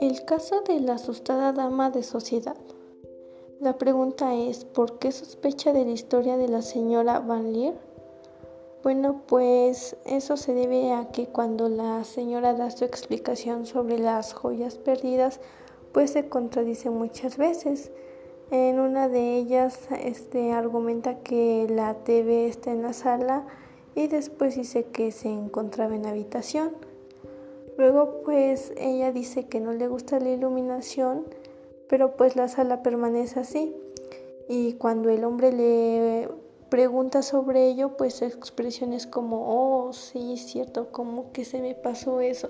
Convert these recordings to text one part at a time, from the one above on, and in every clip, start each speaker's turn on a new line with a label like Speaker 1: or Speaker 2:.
Speaker 1: El caso de la asustada dama de sociedad. La pregunta es, ¿por qué sospecha de la historia de la señora Van Leer? Bueno, pues eso se debe a que cuando la señora da su explicación sobre las joyas perdidas, pues se contradice muchas veces. En una de ellas este, argumenta que la TV está en la sala y después dice que se encontraba en la habitación. Luego pues ella dice que no le gusta la iluminación, pero pues la sala permanece así. Y cuando el hombre le pregunta sobre ello, pues su expresión es como, oh, sí, cierto, como que se me pasó eso.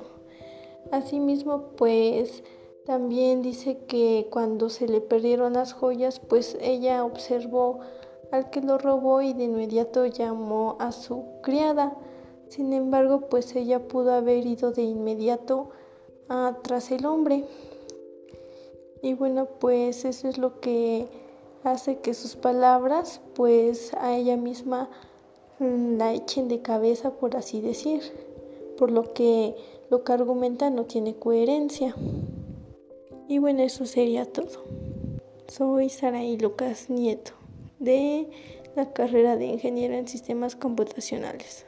Speaker 1: Asimismo, pues también dice que cuando se le perdieron las joyas, pues ella observó al que lo robó y de inmediato llamó a su criada. Sin embargo, pues ella pudo haber ido de inmediato tras el hombre. Y bueno, pues eso es lo que hace que sus palabras, pues a ella misma la echen de cabeza, por así decir, por lo que lo que argumenta no tiene coherencia. Y bueno, eso sería todo. Soy Saraí Lucas Nieto, de la carrera de Ingeniero en Sistemas Computacionales.